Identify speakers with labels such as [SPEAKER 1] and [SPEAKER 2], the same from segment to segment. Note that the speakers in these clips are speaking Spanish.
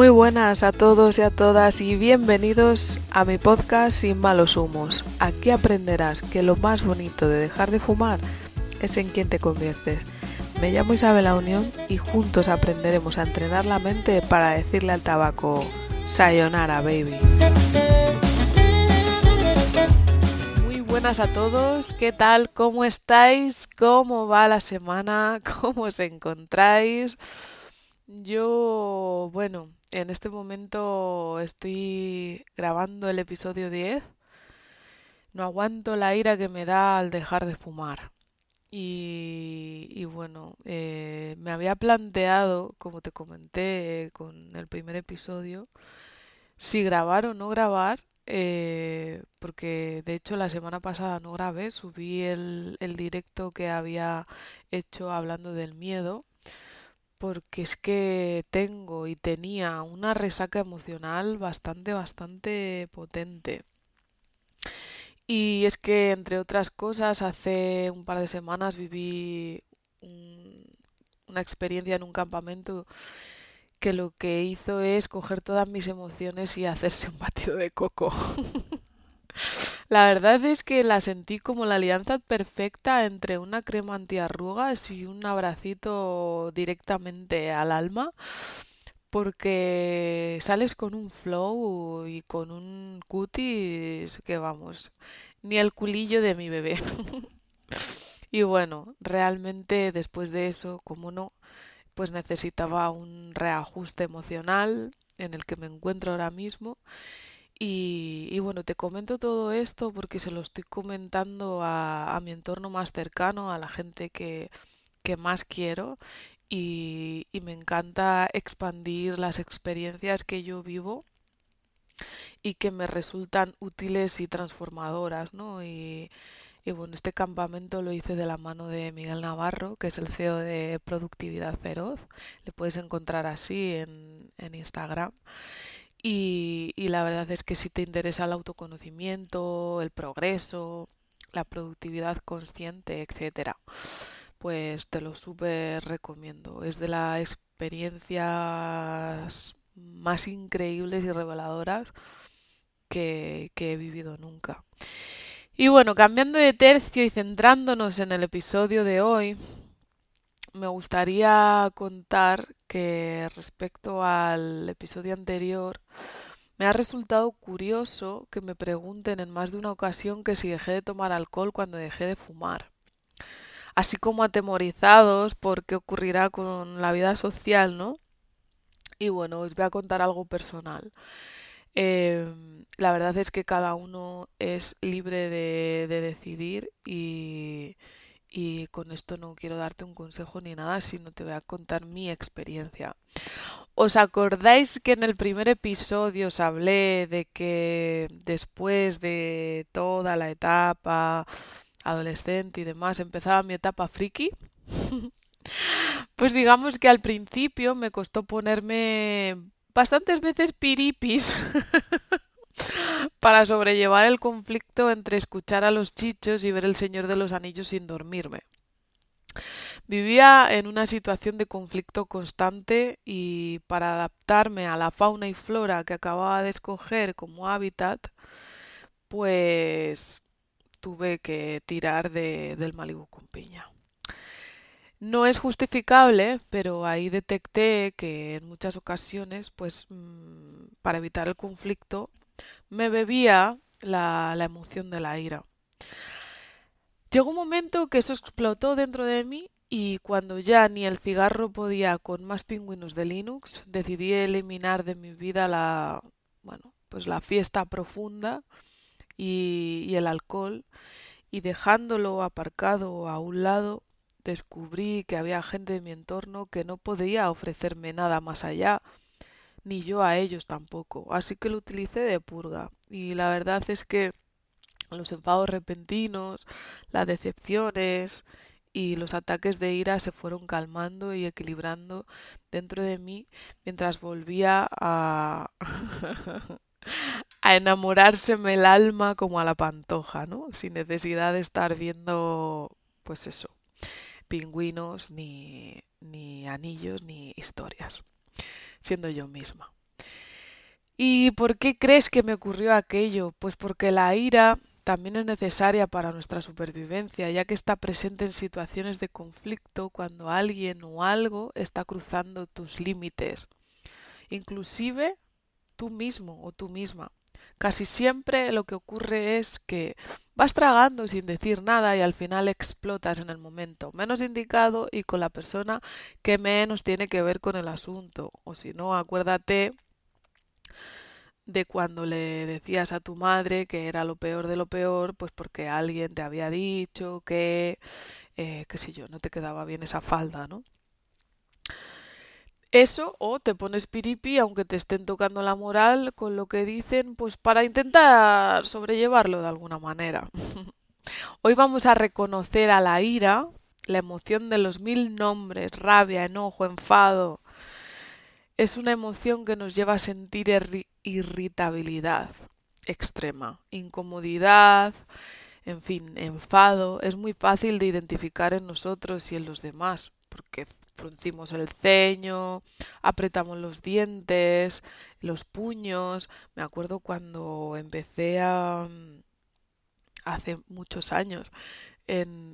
[SPEAKER 1] Muy buenas a todos y a todas y bienvenidos a mi podcast Sin malos humos. Aquí aprenderás que lo más bonito de dejar de fumar es en quien te conviertes. Me llamo Isabel La Unión y juntos aprenderemos a entrenar la mente para decirle al tabaco Sayonara baby. Muy buenas a todos, ¿qué tal? ¿Cómo estáis? ¿Cómo va la semana? ¿Cómo os encontráis? Yo, bueno, en este momento estoy grabando el episodio 10. No aguanto la ira que me da al dejar de fumar. Y, bueno, eh, me había planteado, como te comenté con el primer episodio, si grabar o no grabar, eh, porque de hecho la semana pasada no grabé, subí el, el directo que había hecho hablando del miedo porque es que tengo y tenía una resaca emocional bastante, bastante potente. Y es que, entre otras cosas, hace un par de semanas viví una experiencia en un campamento que lo que hizo es coger todas mis emociones y hacerse un batido de coco. La verdad es que la sentí como la alianza perfecta entre una crema antiarrugas y un abracito directamente al alma, porque sales con un flow y con un cutis que vamos, ni el culillo de mi bebé. y bueno, realmente después de eso, como no, pues necesitaba un reajuste emocional en el que me encuentro ahora mismo y, bueno, te comento todo esto porque se lo estoy comentando a, mi entorno más cercano, a la gente que, más quiero y, me encanta expandir las experiencias que yo vivo y que me resultan útiles y transformadoras, ¿no? Y, bueno, este campamento lo hice de la mano de Miguel Navarro, que es el CEO de Productividad Feroz. Le puedes encontrar así en, en Instagram. Y, la verdad es que si te interesa el autoconocimiento, el progreso, la productividad consciente, etcétera, pues te lo súper recomiendo. Es de las experiencias más increíbles y reveladoras que, que he vivido nunca. Y bueno, cambiando de tercio y centrándonos en el episodio de hoy, me gustaría contar que respecto al episodio anterior, me ha resultado curioso que me pregunten en más de una ocasión que si dejé de tomar alcohol cuando dejé de fumar. Así como atemorizados por qué ocurrirá con la vida social, ¿no? Y bueno, os voy a contar algo personal. Em, la verdad es que cada uno es libre de, de decidir y, y con esto no quiero darte un consejo ni nada, sino te voy a contar mi experiencia. ¿Os acordáis que en el primer episodio os hablé de que después de toda la etapa adolescente y demás empezaba mi etapa friki? pues digamos que al principio me costó ponerme bastantes veces piripis para sobrellevar el conflicto entre escuchar a los chichos y ver el Señor de los Anillos sin dormirme. Vivía en una situación de conflicto constante y para adaptarme a la fauna y flora que acababa de escoger como hábitat, pues tuve que tirar de, del Malibu con piña. No es justificable, pero ahí detecté que en muchas ocasiones, pues mm, para evitar el conflicto, me bebía la, emoción de la ira. Llegó un momento que eso explotó dentro de mí y cuando ya ni el cigarro podía con más pingüinos de Linux, decidí eliminar de mi vida la, bueno, pues la fiesta profunda y, y el alcohol y dejándolo aparcado a un lado, descubrí que había gente de mi entorno que no podía ofrecerme nada más allá ni yo a ellos tampoco. Así que lo utilicé de purga. Y la verdad es que los enfados repentinos, las decepciones y los ataques de ira se fueron calmando y equilibrando dentro de mí mientras volvía a, enamorárseme el alma como a la pantoja, ¿no? Sin necesidad de estar viendo, pues eso, pingüinos, ni, ni anillos, ni historias siendo yo misma. ¿Y por qué crees que me ocurrió aquello? Pues porque la ira también es necesaria para nuestra supervivencia, ya que está presente en situaciones de conflicto cuando alguien o algo está cruzando tus límites, inclusive tú mismo o tú misma. Casi siempre lo que ocurre es que vas tragando sin decir nada y al final explotas en el momento menos indicado y con la persona que menos tiene que ver con el asunto. O si no, acuérdate de cuando le decías a tu madre que era lo peor de lo peor, pues porque alguien te había dicho que, eh, qué sé yo, no te quedaba bien esa falda, ¿no? Eso, o te pones piripi aunque te estén tocando la moral con lo que dicen, pues para intentar sobrellevarlo de alguna manera. Hoy vamos a reconocer a la ira, la emoción de los mil nombres, rabia, enojo, enfado, es una emoción que nos lleva a sentir irritabilidad extrema, incomodidad, en fin, enfado. Es muy fácil de identificar en nosotros y en los demás, porque fruncimos el ceño, apretamos los dientes, los puños. Me acuerdo cuando empecé hace muchos años en,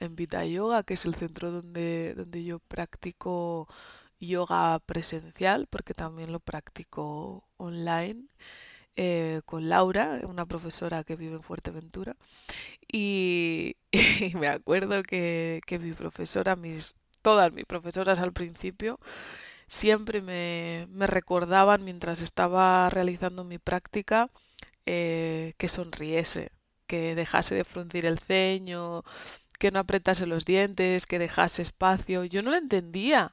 [SPEAKER 1] en, Vita Yoga, que es el centro donde, donde yo practico yoga presencial, porque también lo practico online. Eh, con Laura, una profesora que vive en Fuerteventura. Y, me acuerdo que, mi profesora, mis, todas mis profesoras al principio, siempre me, recordaban mientras estaba realizando mi práctica eh, que sonriese, que dejase de fruncir el ceño, que no apretase los dientes, que dejase espacio. Yo no lo entendía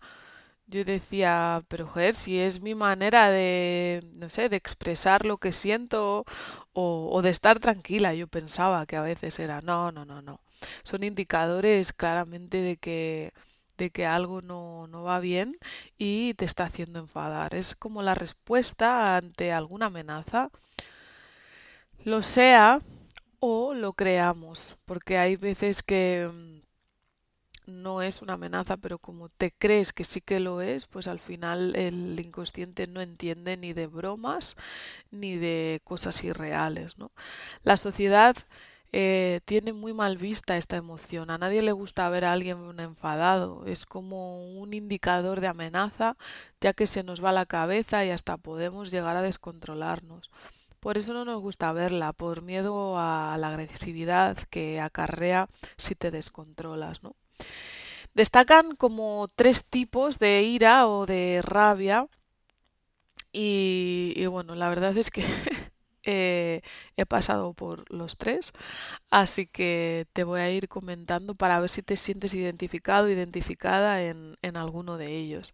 [SPEAKER 1] yo decía, pero joder, si es mi manera de, no sé, de expresar lo que siento o, o, de estar tranquila, yo pensaba que a veces era, no, no, no, no. Son indicadores claramente de que, de que algo no, no va bien y te está haciendo enfadar. Es como la respuesta ante alguna amenaza, lo sea o lo creamos, porque hay veces que no es una amenaza, pero como te crees que sí que lo es, pues al final el inconsciente no entiende ni de bromas ni de cosas irreales. ¿no? La sociedad eh, tiene muy mal vista esta emoción. A nadie le gusta ver a alguien enfadado. Es como un indicador de amenaza, ya que se nos va la cabeza y hasta podemos llegar a descontrolarnos. Por eso no nos gusta verla, por miedo a la agresividad que acarrea si te descontrolas, ¿no? Destacan como tres tipos de ira o de rabia y, bueno, la verdad es que eh, he pasado por los tres, así que te voy a ir comentando para ver si te sientes identificado, identificada en, alguno de ellos.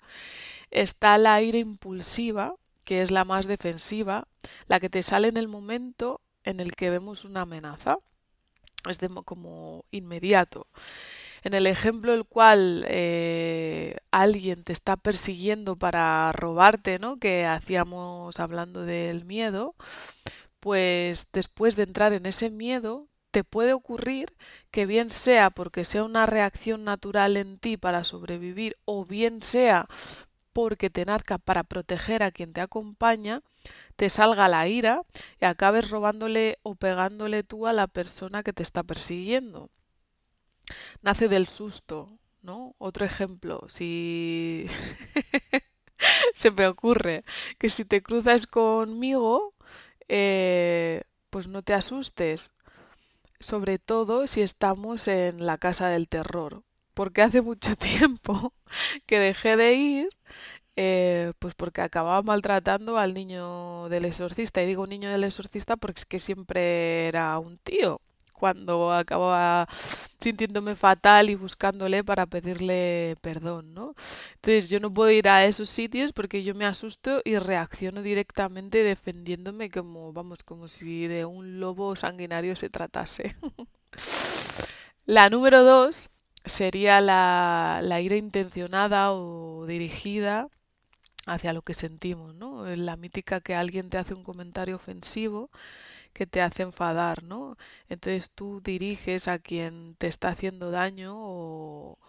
[SPEAKER 1] Está la ira impulsiva, que es la más defensiva, la que te sale en el momento en el que vemos una amenaza. Es de, como inmediato en el ejemplo el cual eh, alguien te está persiguiendo para robarte, ¿no? Que hacíamos hablando del miedo, pues después de entrar en ese miedo, te puede ocurrir que bien sea porque sea una reacción natural en ti para sobrevivir o bien sea porque te nazca para proteger a quien te acompaña, te salga la ira y acabes robándole o pegándole tú a la persona que te está persiguiendo nace del susto, ¿no? Otro ejemplo, si se me ocurre que si te cruzas conmigo, eh, pues no te asustes, sobre todo si estamos en la casa del terror, porque hace mucho tiempo que dejé de ir eh, pues porque acababa maltratando al niño del exorcista. Y digo niño del exorcista porque es que siempre era un tío cuando acababa sintiéndome fatal y buscándole para pedirle perdón, ¿no? Entonces yo no puedo ir a esos sitios porque yo me asusto y reacciono directamente defendiéndome como, vamos, como si de un lobo sanguinario se tratase. la número dos sería la, la ira intencionada o dirigida hacia lo que sentimos, ¿no? La mítica que alguien te hace un comentario ofensivo que te hace enfadar, ¿no? Entonces tú diriges a quien te está haciendo daño o,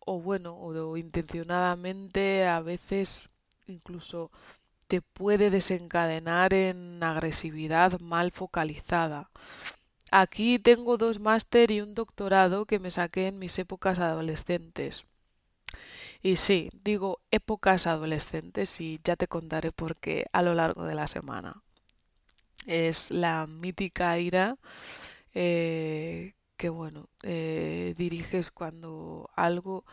[SPEAKER 1] o bueno, o, intencionadamente a veces incluso te puede desencadenar en agresividad mal focalizada. Aquí tengo dos máster y un doctorado que me saqué en mis épocas adolescentes. Y sí, digo épocas adolescentes y ya te contaré por qué a lo largo de la semana. Es la mítica ira eh, que, bueno, eh, diriges cuando algo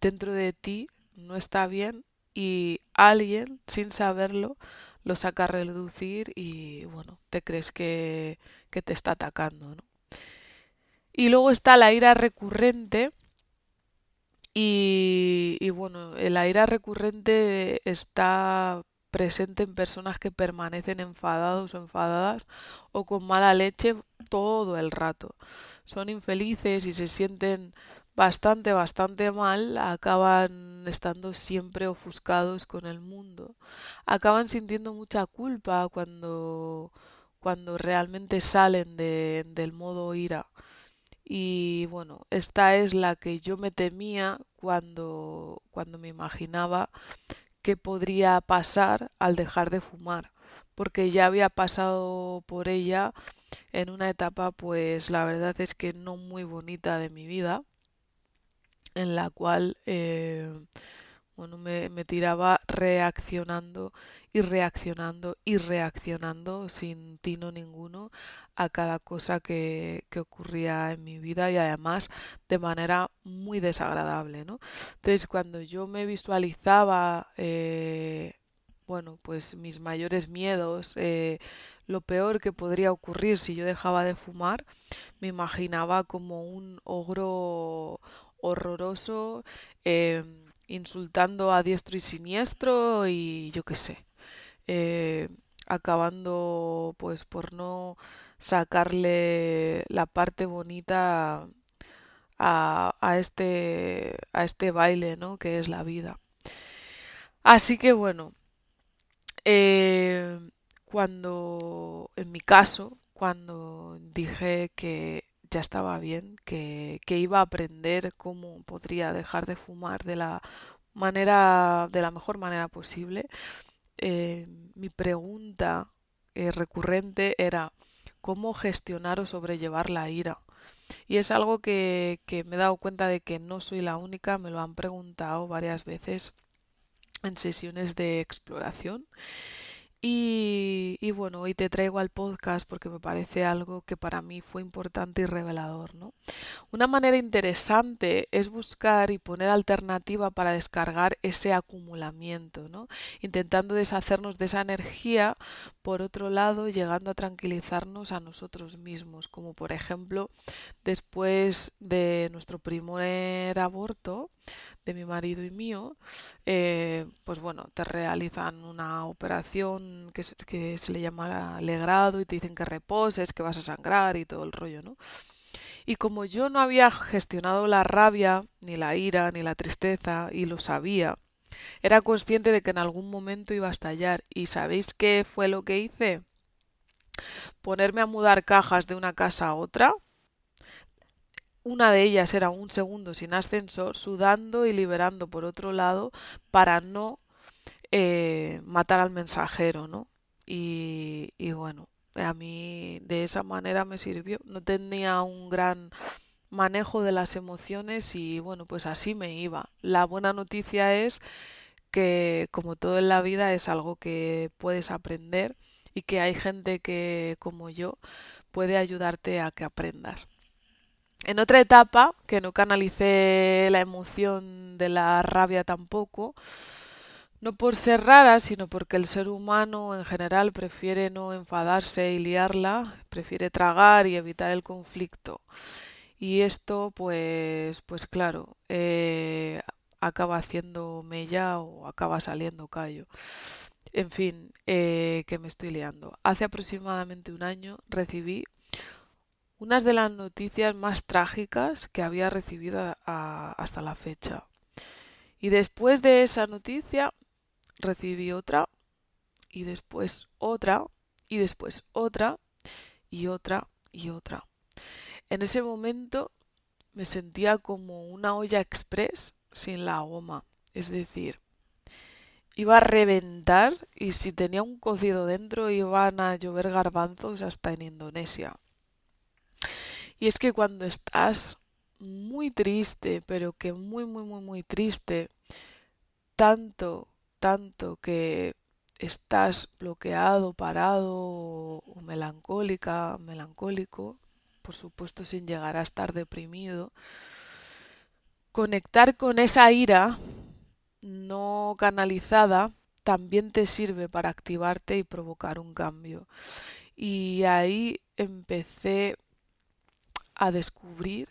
[SPEAKER 1] dentro de ti no está bien y alguien, sin saberlo, lo saca a reducir y bueno, te crees que, que te está atacando. Y luego está la ira recurrente. Y, y bueno, la ira recurrente está presente en personas que permanecen enfadados o enfadadas o con mala leche todo el rato. Son infelices y se sienten bastante, bastante mal, acaban estando siempre ofuscados con el mundo, acaban sintiendo mucha culpa cuando, cuando realmente salen de, del modo ira. Y bueno, esta es la que yo me temía cuando, cuando me imaginaba qué podría pasar al dejar de fumar, porque ya había pasado por ella en una etapa pues la verdad es que no muy bonita de mi vida en la cual eh, bueno, me, tiraba reaccionando y reaccionando y reaccionando sin tino ninguno a cada cosa que, que, ocurría en mi vida y además de manera muy desagradable, ¿no? Entonces cuando yo me visualizaba eh, bueno, pues mis mayores miedos, eh, lo peor que podría ocurrir si yo dejaba de fumar, me imaginaba como un ogro horroroso, em, insultando a diestro y siniestro y yo qué sé, eh, acabando pues por no sacarle la parte bonita a, este, a este baile, ¿no? Que es la vida. Así que bueno, eh, cuando, en mi caso, cuando dije que ya estaba bien, que, iba a aprender cómo podría dejar de fumar de la manera, de la mejor manera posible. Eh, mi pregunta eh, recurrente era cómo gestionar o sobrellevar la ira. Y es algo que, que me he dado cuenta de que no soy la única, me lo han preguntado varias veces en sesiones de exploración y, bueno, hoy te traigo al podcast porque me parece algo que para mí fue importante y revelador, ¿no? Una manera interesante es buscar y poner alternativa para descargar ese acumulamiento, ¿no? Intentando deshacernos de esa energía, por otro lado, llegando a tranquilizarnos a nosotros mismos, como por ejemplo, después de nuestro primer aborto, de mi marido y mío, eh, pues bueno, te realizan una operación que, se le llama alegrado y te dicen que reposes, que vas a sangrar y todo el rollo, ¿no? Y como yo no había gestionado la rabia, ni la ira, ni la tristeza, y lo sabía, era consciente de que en algún momento iba a estallar. ¿Y sabéis qué fue lo que hice? Ponerme a mudar cajas de una casa a otra, una de ellas era un segundo sin ascensor, sudando y liberando por otro lado para no eh, matar al mensajero, ¿no? Y, y bueno, a mí de esa manera me sirvió. No tenía un gran manejo de las emociones y bueno, pues así me iba. La buena noticia es que como todo en la vida es algo que puedes aprender y que hay gente que como yo puede ayudarte a que aprendas. En otra etapa, que no canalicé la emoción de la rabia tampoco, no por ser rara, sino porque el ser humano en general prefiere no enfadarse y liarla, prefiere tragar y evitar el conflicto. Y esto, pues, pues claro, eh, acaba haciendo mella o acaba saliendo callo. En fin, eh, que me estoy liando. Hace aproximadamente un año recibí una de las noticias más trágicas que había recibido hasta la fecha. Y después de esa noticia recibí otra y después otra y después otra y otra y otra. En ese momento me sentía como una olla express sin la goma. Es decir, iba a reventar y si tenía un cocido dentro iban a llover garbanzos hasta en Indonesia. Y es que cuando estás muy triste, pero que muy, muy, muy, muy triste, tanto, tanto que estás bloqueado, parado o melancólica, melancólico, por supuesto sin llegar a estar deprimido, conectar con esa ira no canalizada también te sirve para activarte y provocar un cambio. Y ahí empecé a descubrir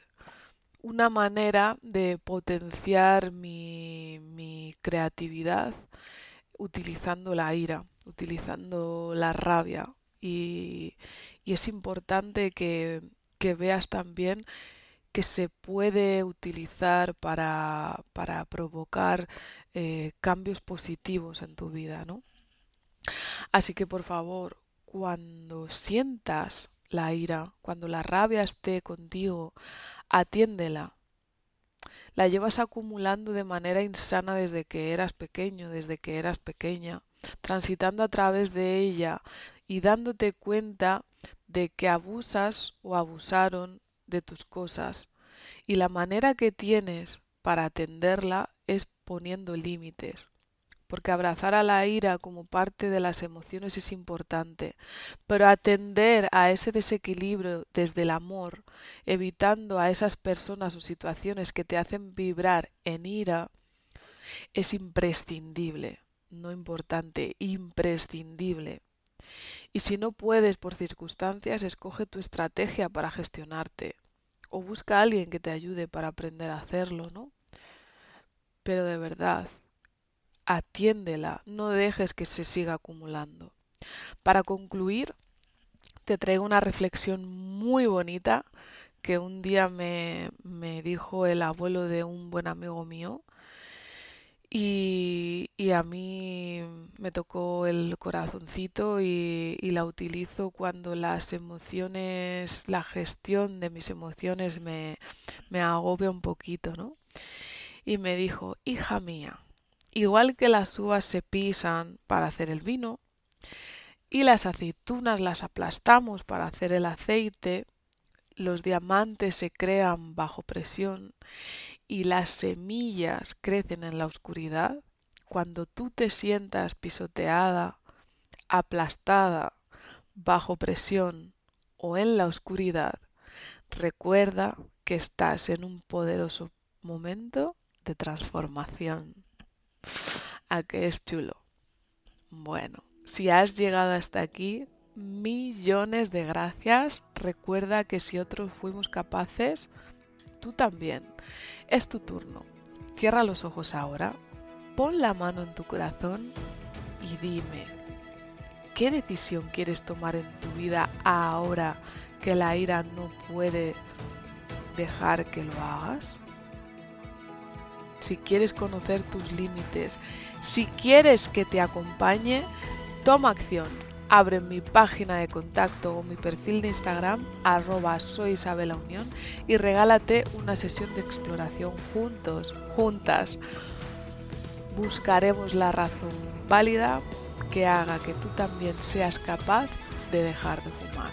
[SPEAKER 1] una manera de potenciar mi, mi creatividad utilizando la ira, utilizando la rabia. Y, y es importante que, que veas también que se puede utilizar para, para provocar eh, cambios positivos en tu vida, ¿no? Así que por favor, cuando sientas la ira, cuando la rabia esté contigo, atiéndela. La llevas acumulando de manera insana desde que eras pequeño, desde que eras pequeña, transitando a través de ella y dándote cuenta de que abusas o abusaron de tus cosas. Y la manera que tienes para atenderla es poniendo límites. Porque abrazar a la ira como parte de las emociones es importante, pero atender a ese desequilibrio desde el amor, evitando a esas personas o situaciones que te hacen vibrar en ira, es imprescindible, no importante, imprescindible. Y si no puedes por circunstancias, escoge tu estrategia para gestionarte o busca a alguien que te ayude para aprender a hacerlo, ¿no? Pero de verdad, atiéndela, no dejes que se siga acumulando. Para concluir, te traigo una reflexión muy bonita que un día me, me dijo el abuelo de un buen amigo mío y, a mí me tocó el corazoncito y, la utilizo cuando las emociones, la gestión de mis emociones me, me agobia un poquito, ¿no? Y me dijo, hija mía, igual que las uvas se pisan para hacer el vino y las aceitunas las aplastamos para hacer el aceite, los diamantes se crean bajo presión y las semillas crecen en la oscuridad, cuando tú te sientas pisoteada, aplastada, bajo presión o en la oscuridad, recuerda que estás en un poderoso momento de transformación. ¿A qué es chulo? Bueno, si has llegado hasta aquí, millones de gracias. Recuerda que si otros fuimos capaces, tú también. Es tu turno. Cierra los ojos ahora, pon la mano en tu corazón y dime, ¿qué decisión quieres tomar en tu vida ahora que la ira no puede dejar que lo hagas? Si quieres conocer tus límites, si quieres que te acompañe, toma acción abre mi página de contacto o mi perfil de Instagram, arroba soy Unión, y regálate una sesión de exploración juntos, juntas. Buscaremos la razón válida que haga que tú también seas capaz de dejar de fumar.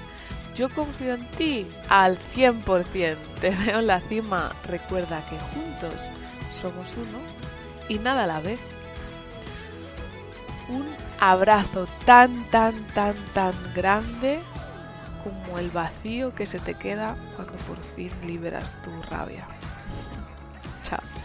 [SPEAKER 1] Yo confío en ti al 100%. Te veo en la cima. Recuerda que juntos somos uno y nada la vez. Un abrazo tan, tan, tan, tan grande como el vacío que se te queda cuando por fin liberas tu rabia. Chao.